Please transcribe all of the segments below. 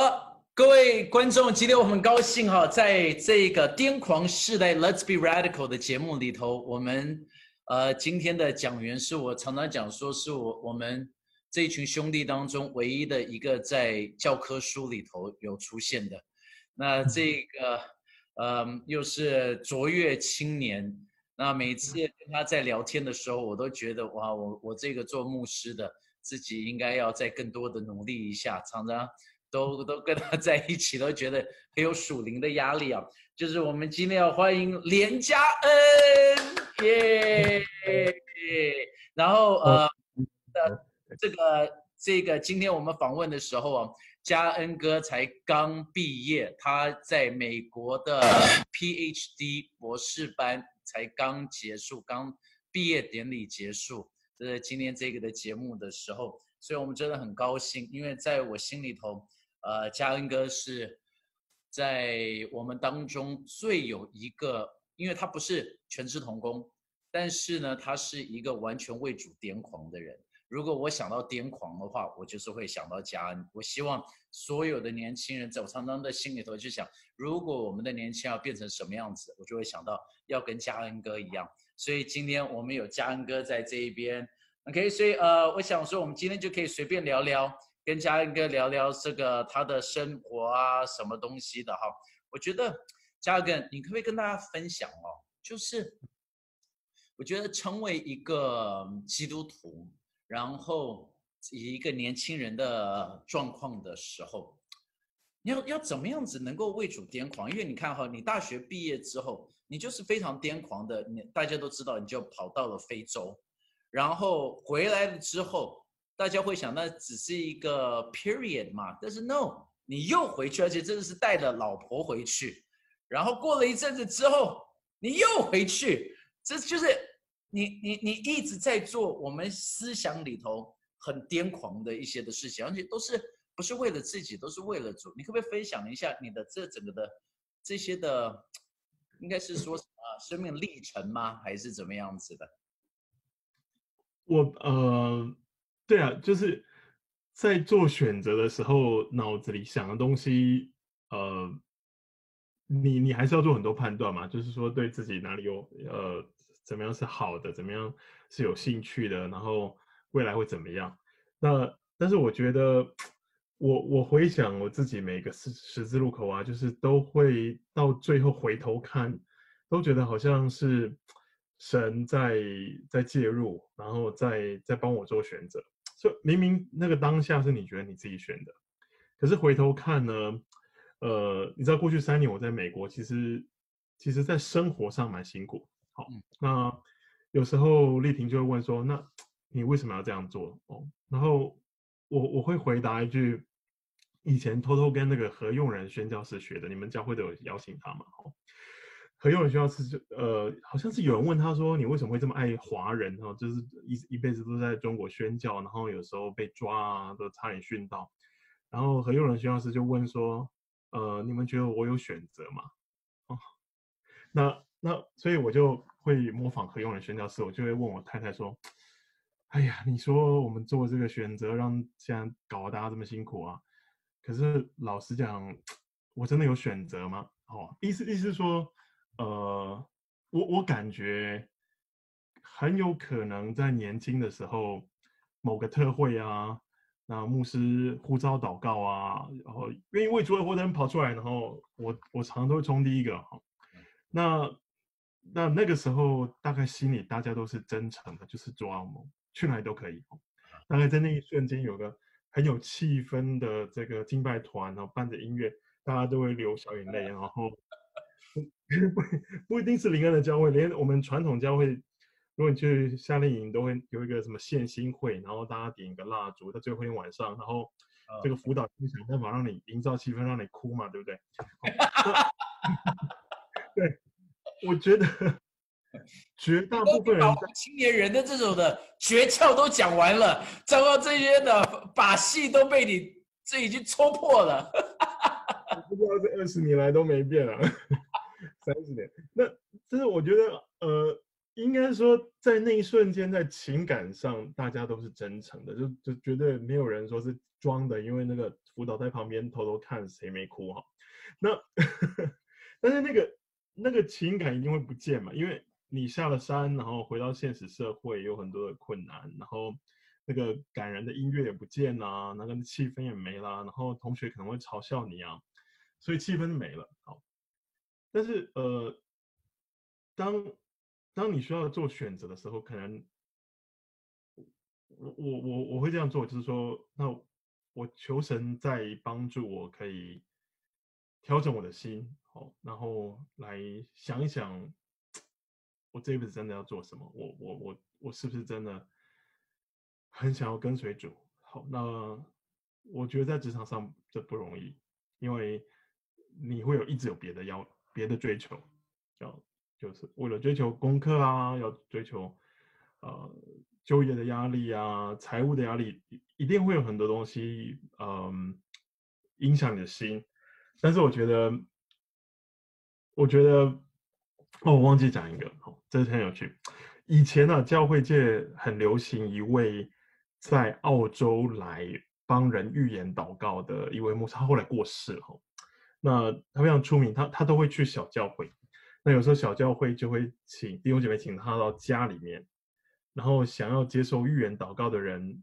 好，各位观众，今天我很高兴哈，在这个癫狂世代 Let's Be Radical 的节目里头，我们呃今天的讲员是我常常讲说是我我们这一群兄弟当中唯一的一个在教科书里头有出现的。那这个呃又是卓越青年。那每次跟他在聊天的时候，我都觉得哇，我我这个做牧师的自己应该要再更多的努力一下，常常。都 都跟他在一起，都觉得很有属灵的压力啊！就是我们今天要欢迎连嘉恩，耶、yeah! 然后呃，呃，这个这个，今天我们访问的时候啊，嘉恩哥才刚毕业，他在美国的 PhD 博士班才刚结束，刚毕业典礼结束，这是今天这个的节目的时候，所以我们真的很高兴，因为在我心里头。呃，嘉恩哥是在我们当中最有一个，因为他不是全职童工，但是呢，他是一个完全为主癫狂的人。如果我想到癫狂的话，我就是会想到嘉恩。我希望所有的年轻人，在我常常的心里头就想，如果我们的年轻要变成什么样子，我就会想到要跟嘉恩哥一样。所以今天我们有嘉恩哥在这一边，OK，所以呃，我想说我们今天就可以随便聊聊。跟嘉恩哥聊聊这个他的生活啊，什么东西的哈？我觉得嘉恩哥，你可不可以跟大家分享哦？就是我觉得成为一个基督徒，然后以一个年轻人的状况的时候，你要要怎么样子能够为主癫狂？因为你看哈，你大学毕业之后，你就是非常癫狂的，你大家都知道，你就跑到了非洲，然后回来了之后。大家会想，那只是一个 period 嘛？但是 no，你又回去，而且真的是带着老婆回去，然后过了一阵子之后，你又回去，这就是你你你一直在做我们思想里头很癫狂的一些的事情，而且都是不是为了自己，都是为了主。你可不可以分享一下你的这整个的这些的，应该是说什么生命历程吗？还是怎么样子的？我呃。对啊，就是在做选择的时候，脑子里想的东西，呃，你你还是要做很多判断嘛。就是说，对自己哪里有呃，怎么样是好的，怎么样是有兴趣的，然后未来会怎么样。那但是我觉得，我我回想我自己每个十十字路口啊，就是都会到最后回头看，都觉得好像是神在在介入，然后在在帮我做选择。就明明那个当下是你觉得你自己选的，可是回头看呢，呃，你知道过去三年我在美国，其实其实在生活上蛮辛苦。好，那有时候丽婷就会问说：“那你为什么要这样做？”哦，然后我我会回答一句：以前偷偷跟那个何用人宣教士学的，你们教会都有邀请他嘛？哦。何用仁宣教士就呃，好像是有人问他说：“你为什么会这么爱华人？哈，就是一一辈子都在中国宣教，然后有时候被抓啊，都差点殉道。”然后何用仁宣教士就问说：“呃，你们觉得我有选择吗？”哦，那那所以我就会模仿何用仁宣教士，我就会问我太太说：“哎呀，你说我们做这个选择，让现在搞得大家这么辛苦啊？可是老实讲，我真的有选择吗？”哦，意思意思说。呃，我我感觉很有可能在年轻的时候，某个特会啊，那牧师呼召祷告啊，然后愿意为主而活的人跑出来，然后我我常常都会冲第一个哈。那那那个时候大概心里大家都是真诚的，就是抓我们去哪里都可以。大概在那一瞬间有个很有气氛的这个敬拜团，然后伴着音乐，大家都会流小眼泪，然后。不不一定是灵恩的教会，连我们传统教会，如果你去夏令营，都会有一个什么献心会，然后大家点一个蜡烛，在最后一天晚上，然后这个辅导就想办法让你营造气氛，让你哭嘛，对不对？对，我觉得绝大部分人青年人的这种的诀窍都讲完了，糟糕，这些的把戏都被你这已经戳破了。不知道这二十年来都没变啊。三十年，那就是我觉得，呃，应该说在那一瞬间，在情感上大家都是真诚的，就就绝对没有人说是装的，因为那个辅导在旁边偷偷看谁没哭哈。那 但是那个那个情感一定会不见嘛，因为你下了山，然后回到现实社会有很多的困难，然后那个感人的音乐也不见啦，那个气氛也没啦，然后同学可能会嘲笑你啊，所以气氛没了。好，但是呃，当当你需要做选择的时候，可能。我我我我会这样做，就是说，那我求神在帮助我，可以调整我的心，好，然后来想一想，我这辈子真的要做什么？我我我我是不是真的很想要跟随主？好，那我觉得在职场上这不容易，因为你会有一直有别的要别的追求，要就是为了追求功课啊，要追求呃。就业的压力啊，财务的压力，一定会有很多东西，嗯，影响你的心。但是我觉得，我觉得，哦，我忘记讲一个，哦，这是很有趣。以前呢，啊，教会界很流行一位在澳洲来帮人预言祷告的一位牧师，他后来过世了。那他非常出名，他他都会去小教会。那有时候小教会就会请弟兄姐妹请他到家里面。然后想要接受预言祷告的人，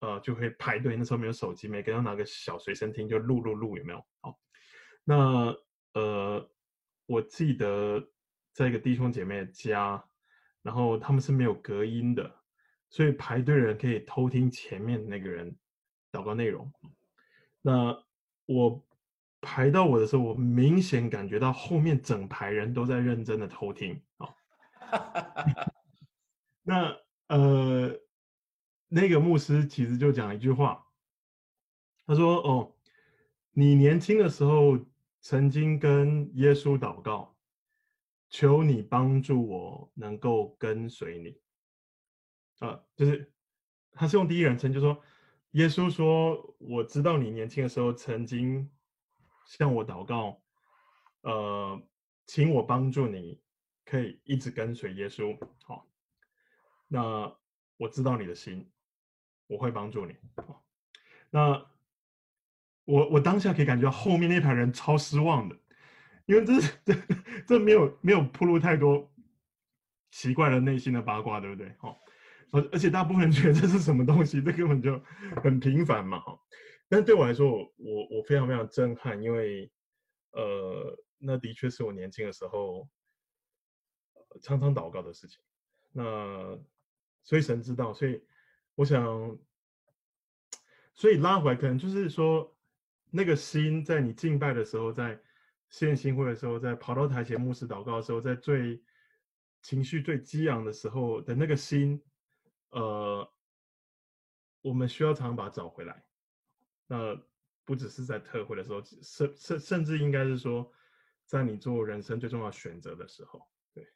呃，就会排队。那时候没有手机，每个人拿个小随身听，就录录录，有没有？好，那呃，我记得在一个弟兄姐妹家，然后他们是没有隔音的，所以排队人可以偷听前面那个人祷告内容。那我排到我的时候，我明显感觉到后面整排人都在认真的偷听啊。那。呃，那个牧师其实就讲一句话，他说：“哦，你年轻的时候曾经跟耶稣祷告，求你帮助我能够跟随你。”啊，就是他是用第一人称，就说耶稣说：“我知道你年轻的时候曾经向我祷告，呃，请我帮助你，可以一直跟随耶稣。”好。那我知道你的心，我会帮助你。那我我当下可以感觉到后面那排人超失望的，因为这 这这没有没有暴露太多奇怪的内心的八卦，对不对？好，而而且大部分人觉得这是什么东西，这根本就很平凡嘛。哈，但对我来说，我我我非常非常震撼，因为呃，那的确是我年轻的时候常常祷告的事情。那所以神知道，所以我想，所以拉回来可能就是说，那个心在你敬拜的时候，在献心会的时候，在跑到台前牧师祷告的时候，在最情绪最激昂的时候的那个心，呃，我们需要常常把它找回来。那不只是在特会的时候，甚甚甚至应该是说，在你做人生最重要选择的时候，对。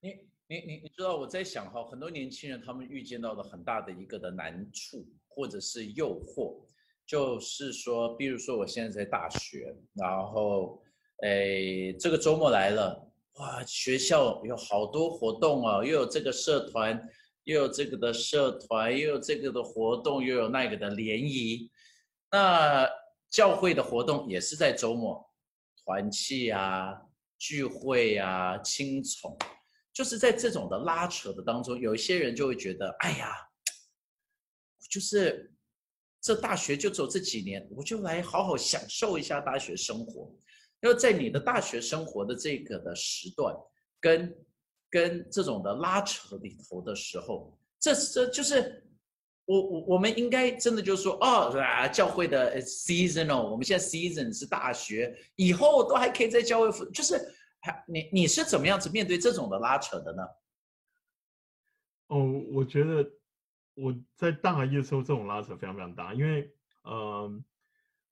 你。你你你知道我在想哈，很多年轻人他们预见到的很大的一个的难处或者是诱惑，就是说，比如说我现在在大学，然后，诶，这个周末来了，哇，学校有好多活动啊，又有这个社团，又有这个的社团，又有这个的活动，又有那个的联谊，那教会的活动也是在周末，团契啊，聚会啊，青宠。就是在这种的拉扯的当中，有一些人就会觉得，哎呀，就是这大学就走这几年，我就来好好享受一下大学生活。要在你的大学生活的这个的时段，跟跟这种的拉扯里头的时候，这这就是我我我们应该真的就是说，哦，啊，教会的 seasonal，我们现在 season 是大学，以后都还可以在教会，就是。你你是怎么样子面对这种的拉扯的呢？哦，我觉得我在大一的时候，这种拉扯非常非常大，因为呃，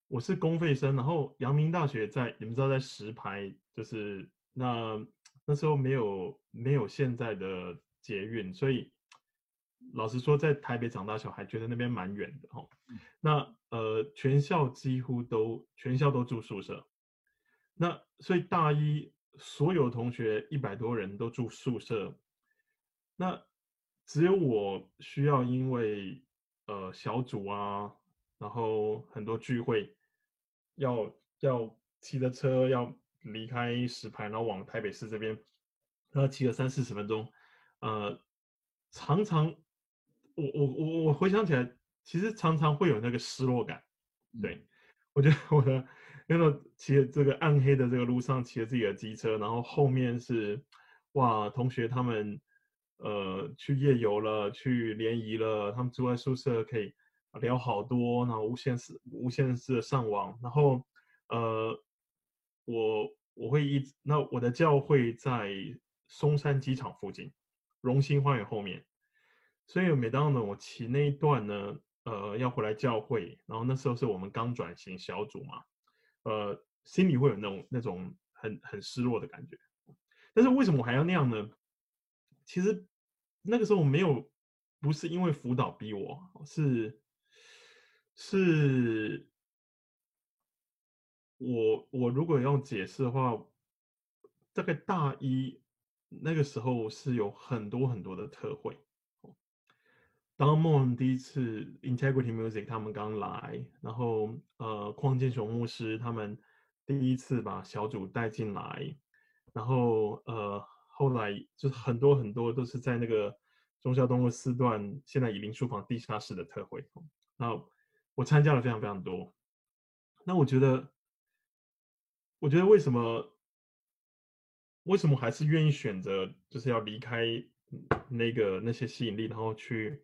我是公费生，然后阳明大学在你们知道在石牌，就是那那时候没有没有现在的捷运，所以老实说，在台北长大小孩觉得那边蛮远的哦。那呃，全校几乎都全校都住宿舍，那所以大一。所有同学一百多人都住宿舍，那只有我需要因为呃小组啊，然后很多聚会要要骑着车要离开石牌，然后往台北市这边，然后骑了三四十分钟，呃，常常我我我我回想起来，其实常常会有那个失落感，对。嗯我觉得我的，因为骑着这个暗黑的这个路上，骑着自己的机车，然后后面是，哇，同学他们，呃，去夜游了，去联谊了，他们住在宿舍可以聊好多，然后无限次无限次的上网，然后，呃，我我会一直，那我的教会在松山机场附近，荣兴花园后面，所以每当呢我骑那一段呢。呃，要回来教会，然后那时候是我们刚转型小组嘛，呃，心里会有那种那种很很失落的感觉。但是为什么我还要那样呢？其实那个时候我没有，不是因为辅导逼我，是是，我我如果要解释的话，大概大一那个时候是有很多很多的特会。当梦第一次 Integrity Music 他们刚来，然后呃，邝建雄牧师他们第一次把小组带进来，然后呃，后来就很多很多都是在那个中孝东路四段，现在以林书房地下室的特会，那我参加了非常非常多。那我觉得，我觉得为什么为什么还是愿意选择就是要离开那个那些吸引力，然后去。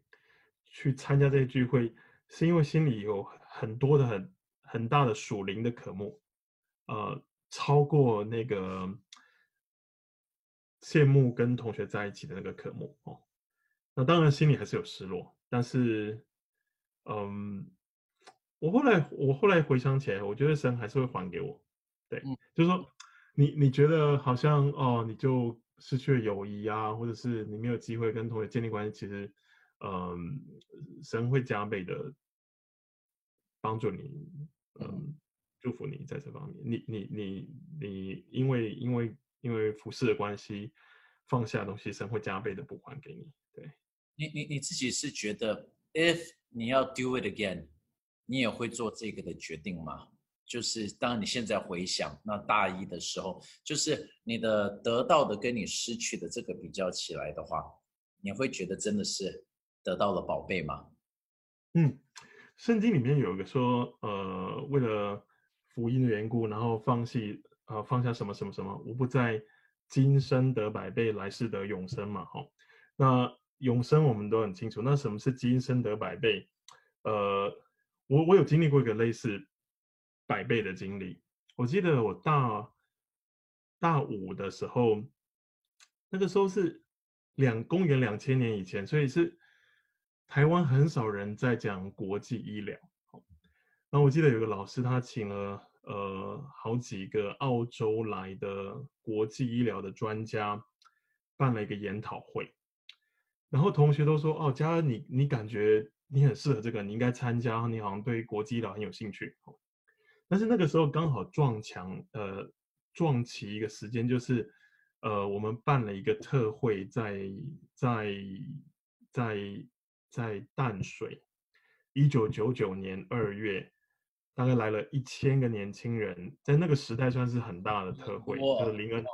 去参加这些聚会，是因为心里有很多的很很大的属灵的渴慕，呃，超过那个羡慕跟同学在一起的那个渴慕哦。那当然心里还是有失落，但是，嗯，我后来我后来回想起来，我觉得神还是会还给我。对，嗯、就是说你你觉得好像哦，你就失去了友谊啊，或者是你没有机会跟同学建立关系，其实。嗯，神会加倍的帮助你，嗯，祝福你在这方面。你你你你，因为因为因为服侍的关系，放下东西，神会加倍的补还给你。对，你你你自己是觉得，if 你要 do it again，你也会做这个的决定吗？就是当你现在回想那大一的时候，就是你的得到的跟你失去的这个比较起来的话，你会觉得真的是。得到了宝贝吗？嗯，圣经里面有一个说，呃，为了福音的缘故，然后放弃，呃，放下什么什么什么，无不在今生得百倍，来世得永生嘛。哈，那永生我们都很清楚。那什么是今生得百倍？呃，我我有经历过一个类似百倍的经历。我记得我大大五的时候，那个时候是两公元两千年以前，所以是。台湾很少人在讲国际医疗，然后我记得有个老师，他请了呃好几个澳洲来的国际医疗的专家，办了一个研讨会，然后同学都说：“哦，嘉恩，你你感觉你很适合这个，你应该参加，你好像对国际医疗很有兴趣。”但是那个时候刚好撞墙，呃，撞期一个时间，就是呃，我们办了一个特会在，在在在。在淡水，一九九九年二月，大概来了一千个年轻人，在那个时代算是很大的特会。就是林恩，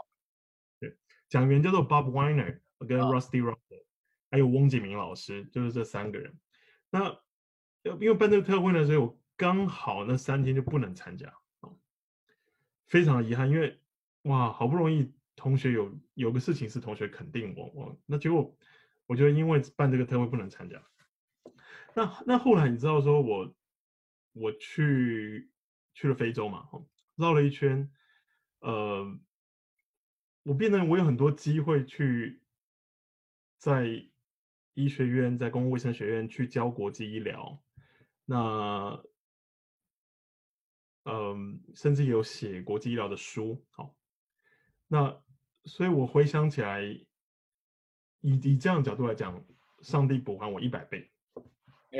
对，讲员叫做 Bob Weiner 跟 Rusty Russell，还有翁景明老师，就是这三个人。那因为办这个特会呢，所以我刚好那三天就不能参加，非常遗憾。因为哇，好不容易同学有有个事情是同学肯定我，我那结果我觉得因为办这个特会不能参加。那那后来你知道说我我去去了非洲嘛，绕了一圈，呃，我变得我有很多机会去在医学院、在公共卫生学院去教国际医疗，那嗯、甚至有写国际医疗的书，好，那所以我回想起来，以以这样角度来讲，上帝补还我一百倍。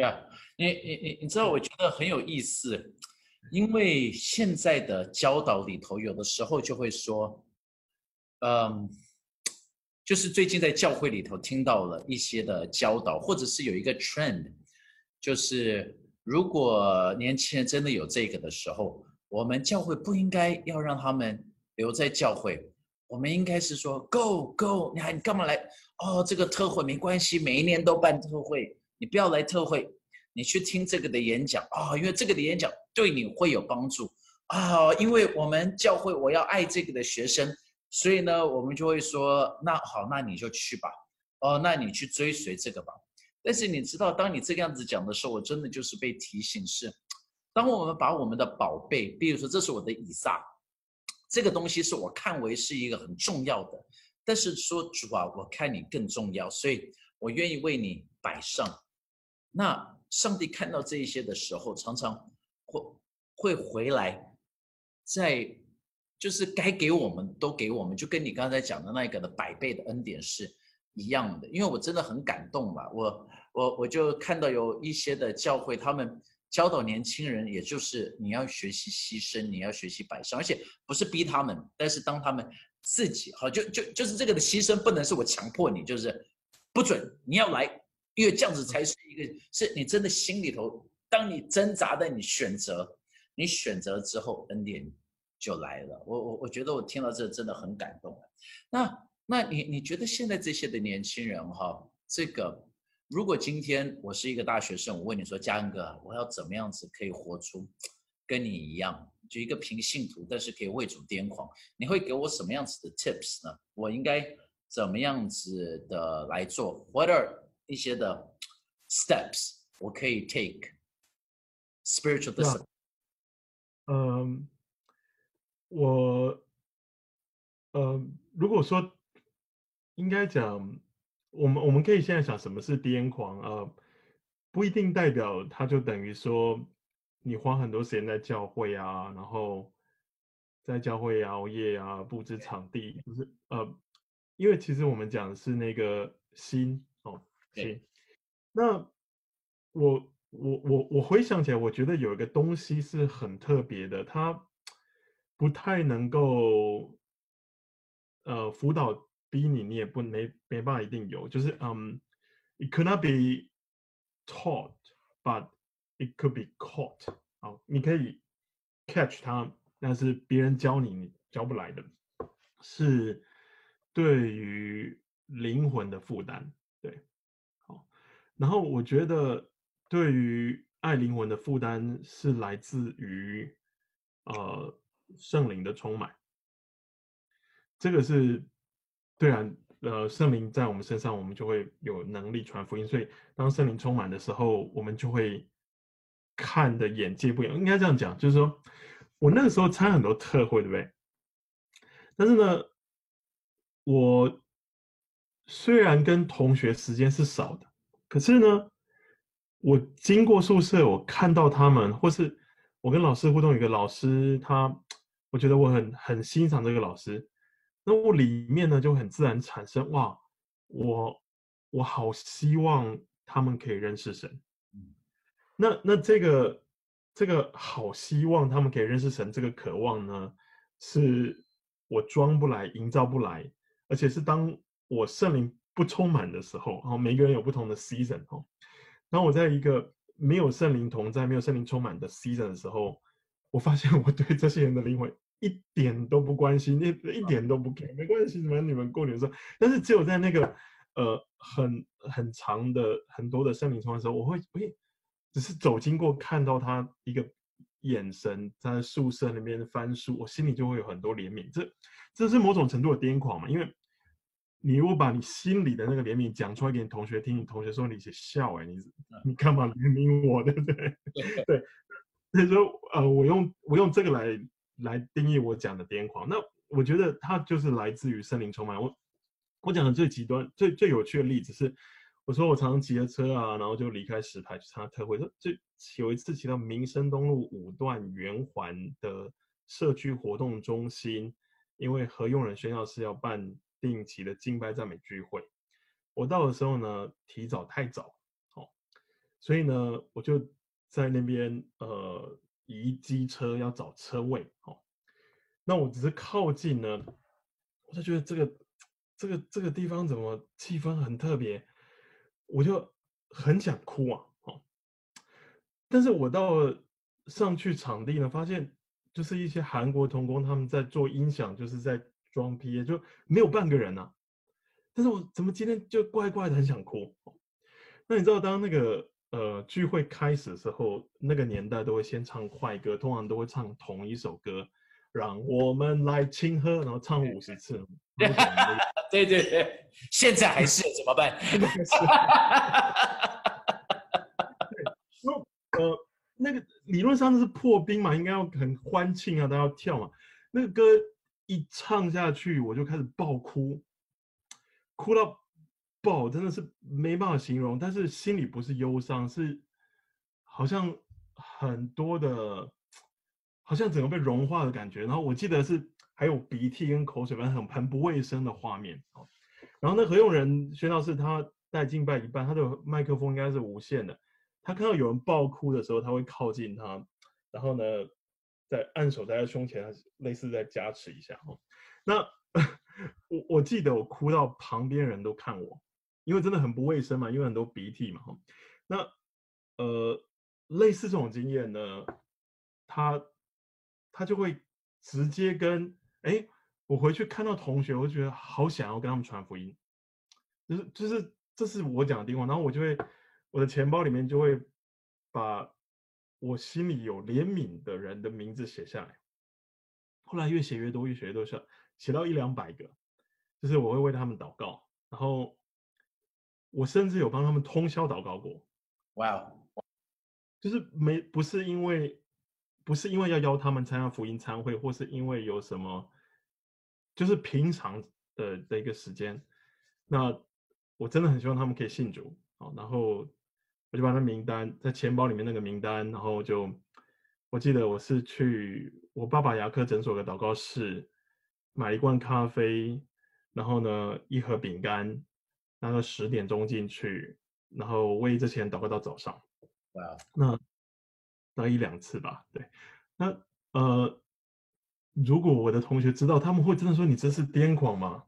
对呀，你你你你知道，我觉得很有意思，因为现在的教导里头，有的时候就会说，嗯，就是最近在教会里头听到了一些的教导，或者是有一个 trend，就是如果年轻人真的有这个的时候，我们教会不应该要让他们留在教会，我们应该是说 Go Go，你还你干嘛来？哦，这个特会没关系，每一年都办特会，你不要来特会，你去听这个的演讲啊，因为这个的演讲对你会有帮助啊，因为我们教会我要爱这个的学生，所以呢，我们就会说，那好，那你就去吧，哦，那你去追随这个吧。但是你知道，当你这个样子讲的时候，我真的就是被提醒是。当我们把我们的宝贝，比如说这是我的以撒，这个东西是我看为是一个很重要的，但是说主啊，我看你更重要，所以我愿意为你摆上。那上帝看到这一些的时候，常常会会回来，在就是该给我们都给我们，就跟你刚才讲的那个的百倍的恩典是一样的。因为我真的很感动嘛，我我我就看到有一些的教会他们。教导年轻人，也就是你要学习牺牲，你要学习摆上，而且不是逼他们，但是当他们自己好，就就就是这个的牺牲，不能是我强迫你，就是不准你要来，因为这样子才是一个，是你真的心里头，当你挣扎的，你选择，你选择之后，恩典就来了。我我我觉得我听到这真的很感动。那那你你觉得现在这些的年轻人哈，这个。如果今天我是一个大学生，我问你说，嘉恩哥，我要怎么样子可以活出跟你一样，就一个平信徒，但是可以为主癫狂？你会给我什么样子的 tips 呢？我应该怎么样子的来做？What are 一些的 steps 我可以 take spiritual discipline？嗯，我，呃，如果说应该讲。我们我们可以现在想什么是癫狂啊？呃，不一定代表他就等于说你花很多时间在教会啊，然后在教会熬夜啊，布置场地，就是呃，因为其实我们讲的是那个心哦，心。那我我我我回想起来，我觉得有一个东西是很特别的，它不太能够呃辅导。逼你，你也不没没办法一定有，就是嗯、um,，it could not be taught，but it could be caught。好，你可以 catch 它，但是别人教你，你教不来的，是对于灵魂的负担。对，好，然后我觉得对于爱灵魂的负担是来自于呃圣灵的充满，这个是。对啊，呃，圣灵在我们身上，我们就会有能力传福音。所以，当圣灵充满的时候，我们就会看的眼界不一样。应该这样讲，就是说我那个时候参很多特会，对不对？但是呢，我虽然跟同学时间是少的，可是呢，我经过宿舍，我看到他们，或是我跟老师互动，有一个老师，他，我觉得我很很欣赏这个老师。那我里面呢，就很自然产生哇，我我好希望他们可以认识神。那那这个这个好希望他们可以认识神，这个渴望呢，是我装不来、营造不来，而且是当我圣灵不充满的时候，然后每个人有不同的 season 哦。当我在一个没有圣灵同在、没有圣灵充满的 season 的时候，我发现我对这些人的灵魂。一点都不关心，一一点都不 care，没关系，什么你们过年的时候，但是只有在那个呃很很长的很多的圣灵充满的时候，我会会只是走经过看到他一个眼神在宿舍那边翻书，我心里就会有很多怜悯，这这是某种程度的癫狂嘛？因为你如果把你心里的那个怜悯讲出来给你同学听，你同学说你是笑哎、欸，你你干嘛怜悯我，对不对？对，所以说呃，我用我用这个来。来定义我讲的癫狂，那我觉得它就是来自于森林充满。我我讲的最极端、最最有趣的例子是，我说我常常骑着车啊，然后就离开石牌去参加特会。就就有一次骑到民生东路五段圆环的社区活动中心，因为何用人宣教士要办定期的敬拜赞美聚会，我到的时候呢，提早太早，哦，所以呢，我就在那边呃。移机车要找车位，哦，那我只是靠近呢，我就觉得这个这个这个地方怎么气氛很特别，我就很想哭啊，哦，但是我到上去场地呢，发现就是一些韩国童工他们在做音响，就是在装 PA，就没有半个人啊。但是我怎么今天就怪怪的很想哭？那你知道当那个呃聚会开始的时候，那个年代都会先唱快歌，通常都会唱同一首歌，让我们来庆贺，然后唱五十次。对对对，现在还是怎么办？对，呃，那个理论上是破冰嘛，应该要很欢庆啊，大家要跳嘛。那个歌一唱下去，我就开始爆哭，哭到爆，真的是没办法形容。但是心里不是忧伤，是好像很多的，好像整个被融化的感觉。然后我记得是。还有鼻涕跟口水，反正很很不卫生的画面。然后那何用仁宣道士他带敬拜一半，他的麦克风应该是无线的。他看到有人爆哭的时候，他会靠近他，然后呢，在按手在他胸前，类似在加持一下哦。那我我记得我哭到旁边人都看我，因为真的很不卫生嘛，因为很多鼻涕嘛。那呃，类似这种经验呢，他他就会直接跟。哎，我回去看到同学，我就觉得好想要跟他们传福音，就是就是这是我讲的地方，然后我就会我的钱包里面就会把我心里有怜悯的人的名字写下来，后来越写越多，越写越多，写写到一两百个，就是我会为他们祷告，然后我甚至有帮他们通宵祷告过，哇.就是没不是因为。不是因为要邀他们参加福音参会，或是因为有什么，就是平常的的一个时间。那我真的很希望他们可以信主，好，然后我就把那名单在钱包里面那个名单，然后就我记得我是去我爸爸牙科诊所的祷告室买一罐咖啡，然后呢一盒饼干，那个十点钟进去，然后为这些人祷告到早上。哇，那。那一两次吧，对，那呃，如果我的同学知道，他们会真的说你这是癫狂吗？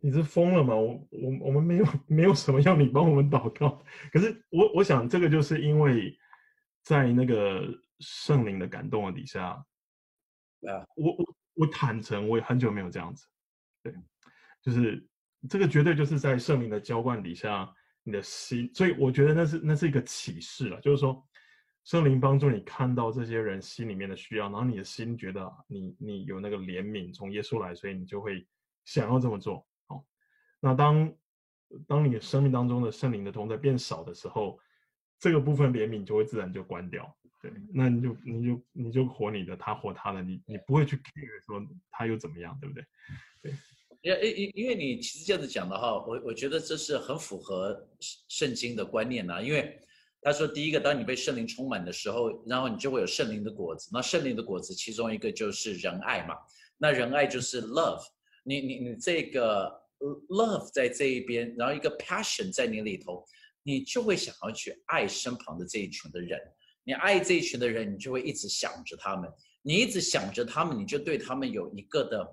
你是疯了吗？我我我们没有 没有什么要你帮我们祷告，可是我我想这个就是因为在那个圣灵的感动的底下，啊，我我我坦诚，我也很久没有这样子，对，就是这个绝对就是在圣灵的浇灌底下，你的心，所以我觉得那是那是一个启示了，就是说。圣灵帮助你看到这些人心里面的需要，然后你的心觉得你你有那个怜悯从耶稣来，所以你就会想要这么做。好，那当当你生命当中的圣灵的同在变少的时候，这个部分怜悯就会自然就关掉。对，那你就你就你就活你的，他活他的，你你不会去 care 说他又怎么样，对不对？对，因因因为你其实这样子讲的话，我我觉得这是很符合圣经的观念呐，因为。他说：“第一个，当你被圣灵充满的时候，然后你就会有圣灵的果子。那圣灵的果子，其中一个就是仁爱嘛。那仁爱就是 love 你。你你你这个 love 在这一边，然后一个 passion 在你里头，你就会想要去爱身旁的这一群的人。你爱这一群的人，你就会一直想着他们。你一直想着他们，你就对他们有一个的，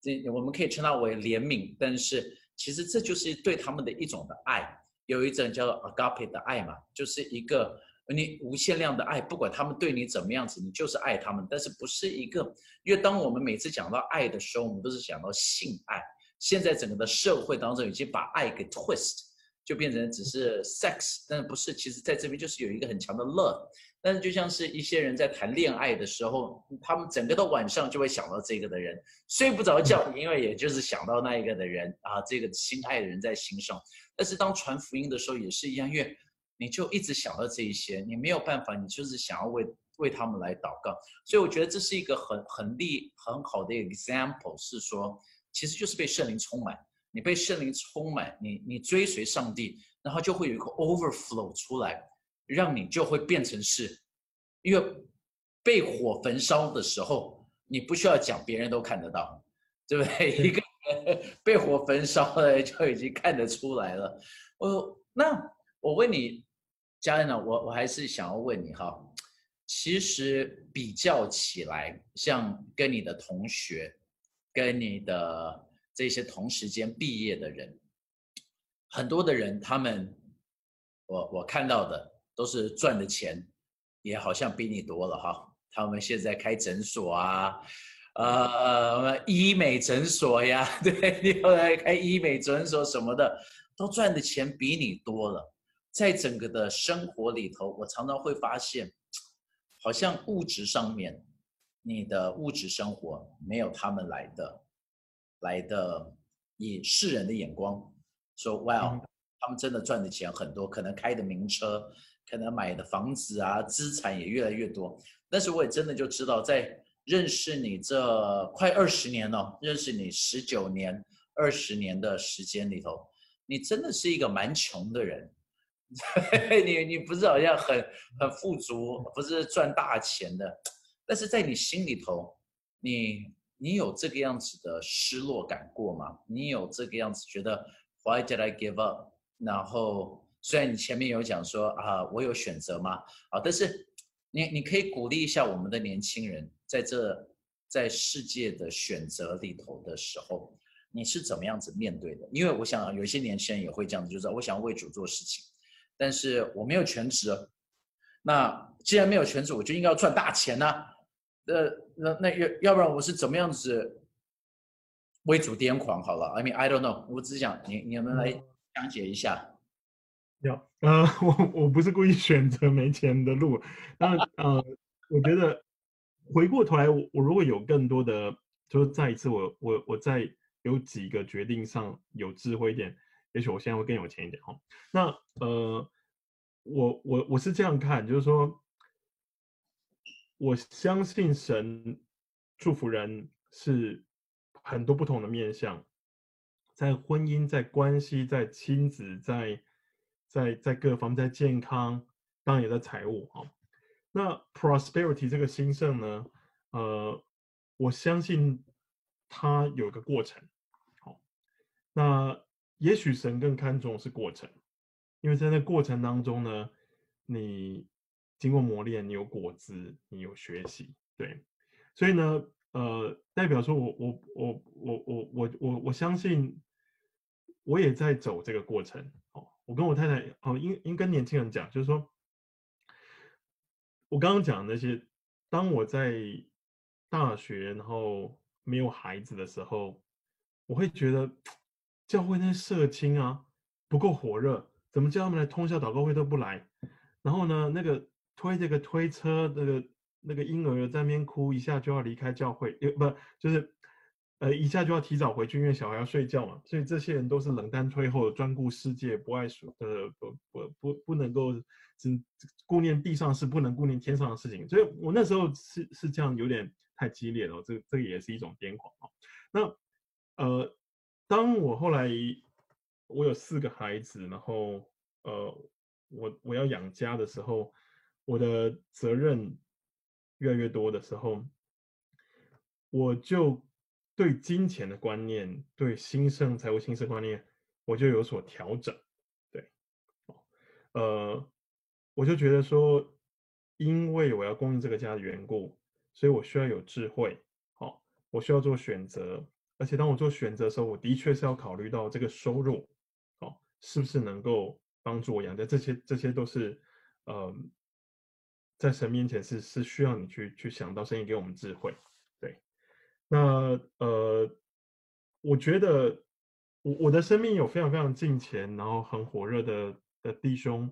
这我们可以称它为怜悯。但是其实这就是对他们的一种的爱。”有一种叫做 agape 的爱嘛，就是一个你无限量的爱，不管他们对你怎么样子，你就是爱他们。但是不是一个，因为当我们每次讲到爱的时候，我们都是讲到性爱。现在整个的社会当中已经把爱给 twist，就变成只是 sex，但是不是，其实在这边就是有一个很强的 love。但是就像是一些人在谈恋爱的时候，他们整个的晚上就会想到这个的人，睡不着觉，因为也就是想到那一个的人啊，这个心爱的人在心上。但是当传福音的时候也是一样，因为你就一直想到这一些，你没有办法，你就是想要为为他们来祷告。所以我觉得这是一个很很利很好的 example，是说其实就是被圣灵充满，你被圣灵充满，你你追随上帝，然后就会有一个 overflow 出来，让你就会变成是，因为被火焚烧的时候，你不需要讲，别人都看得到，对不对？一个。被火焚烧了，就已经看得出来了。哦，那我问你，家人呢？我我还是想要问你哈。其实比较起来，像跟你的同学，跟你的这些同时间毕业的人，很多的人，他们，我我看到的都是赚的钱也好像比你多了哈。他们现在开诊所啊，呃，医美诊所呀，对，你后来开医美诊所什么的，都赚的钱比你多了。在整个的生活里头，我常常会发现，好像物质上面，你的物质生活没有他们来的来的以世人的眼光说，哇、wow, 他们真的赚的钱很多，可能开的名车，可能买的房子啊，资产也越来越多。但是我也真的就知道，在认识你这快二十年了，认识你十九年、二十年的时间里头，你真的是一个蛮穷的人。你你不是好像很很富足，不是赚大钱的，但是在你心里头，你你有这个样子的失落感过吗？你有这个样子觉得 Why did I give up？然后虽然你前面有讲说啊，我有选择吗？啊，但是你你可以鼓励一下我们的年轻人，在这在世界的选择里头的时候，你是怎么样子面对的？因为我想有一些年轻人也会这样子，就是我想为主做事情。但是我没有全职，那既然没有全职，我就应该要赚大钱呢、啊。呃，那那要要不然我是怎么样子为主癫狂？好了，I mean I don't know，我只想你你们来讲解一下。有呃，我我不是故意选择没钱的路，但呃，我觉得回过头来，我我如果有更多的，就再一次我我我在有几个决定上有智慧一点。也许我现在会更有钱一点哈。那呃，我我我是这样看，就是说，我相信神祝福人是很多不同的面向，在婚姻、在关系、在亲子、在在在各方面、在健康，当然也在财务哈。那 prosperity 这个兴盛呢，呃，我相信它有个过程。好，那。也许神更看重是过程，因为在那过程当中呢，你经过磨练，你有果子，你有学习，对，所以呢，呃，代表说我我我我我我我我相信，我也在走这个过程。哦，我跟我太太，哦，应应跟年轻人讲，就是说，我刚刚讲那些，当我在大学，然后没有孩子的时候，我会觉得。教会那些社青啊，不够火热，怎么叫他们来通宵祷告会都不来？然后呢，那个推这个推车，那个那个婴儿在那边哭，一下就要离开教会，也不就是，呃，一下就要提早回去，因为小孩要睡觉嘛。所以这些人都是冷淡退后，专顾世界，不爱属，呃，不不不不能够只顾念地上事，不能顾念天上的事情。所以我那时候是是这样，有点太激烈了。这这也是一种癫狂啊。那呃。当我后来我有四个孩子，然后呃，我我要养家的时候，我的责任越来越多的时候，我就对金钱的观念，对新生财务新生观念，我就有所调整。对，呃，我就觉得说，因为我要供应这个家的缘故，所以我需要有智慧，好，我需要做选择。而且当我做选择的时候，我的确是要考虑到这个收入，是不是能够帮助我养家？这些这些都是，呃，在神面前是是需要你去去想到，神也给我们智慧。对，那呃，我觉得我我的生命有非常非常近前，然后很火热的的弟兄，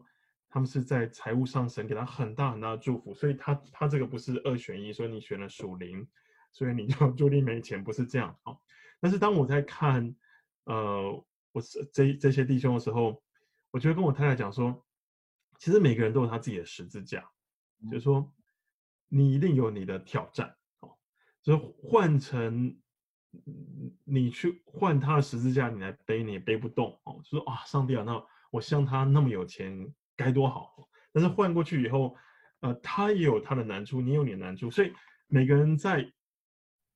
他们是在财务上神给他很大很大的祝福，所以他他这个不是二选一，所以你选了属灵，所以你就 注定没钱，不是这样，哦但是当我在看，呃，我是这这些弟兄的时候，我就会跟我太太讲说，其实每个人都有他自己的十字架，嗯、就是说，你一定有你的挑战，哦，就是换成你去换他的十字架，你来背你也背不动，哦，就说啊，上帝啊，那我像他那么有钱该多好，但是换过去以后，呃，他也有他的难处，你有你的难处，所以每个人在。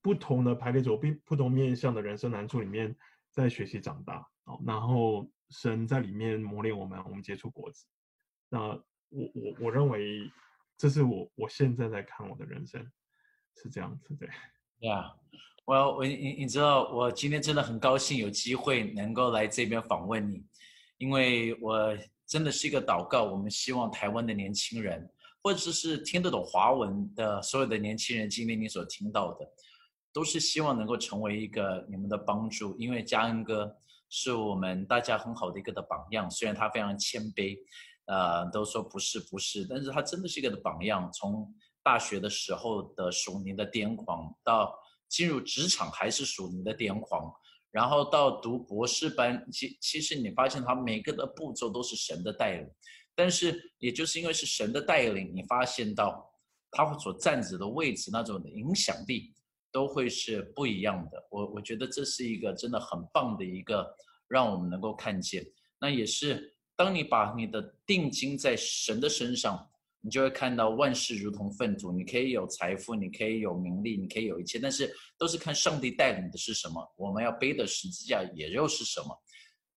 不同的排列组，不不同面向的人生难处里面，在学习长大，然后神在里面磨练我们，我们结出果子。那我我我认为，这是我我现在在看我的人生是这样子，对。Yeah，我我你你知道，我今天真的很高兴有机会能够来这边访问你，因为我真的是一个祷告，我们希望台湾的年轻人或者是听得懂华文的所有的年轻人，今天你所听到的，都是希望能够成为一个你们的帮助，因为嘉恩哥是我们大家很好的一个的榜样，虽然他非常谦卑，呃，都说不是不是，但是他真的是一个的榜样。从大学的时候的属灵的癫狂，到进入职场还是属灵的癫狂，然后到读博士班，其其实你发现他每个的步骤都是神的带领，但是也就是因为是神的带领，你发现到他所站着的位置那种的影响力。都会是不一样的。我我觉得这是一个真的很棒的一个，让我们能够看见。那也是当你把你的定睛在神的身上，你就会看到万事如同粪土。你可以有财富，你可以有名利，你可以有一切，但是都是看上帝带领的是什么。我们要背的十字架也又是什么？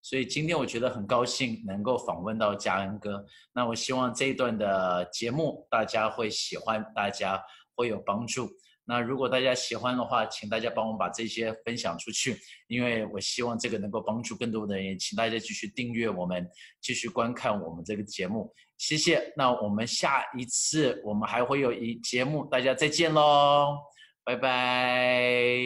所以今天我觉得很高兴能够访问到嘉恩哥。那我希望这一段的节目大家会喜欢，大家会有帮助。那如果大家喜欢的话，请大家帮我把这些分享出去，因为我希望这个能够帮助更多的人。请大家继续订阅我们，继续观看我们这个节目，谢谢。那我们下一次我们还会有一节目，大家再见喽，拜拜。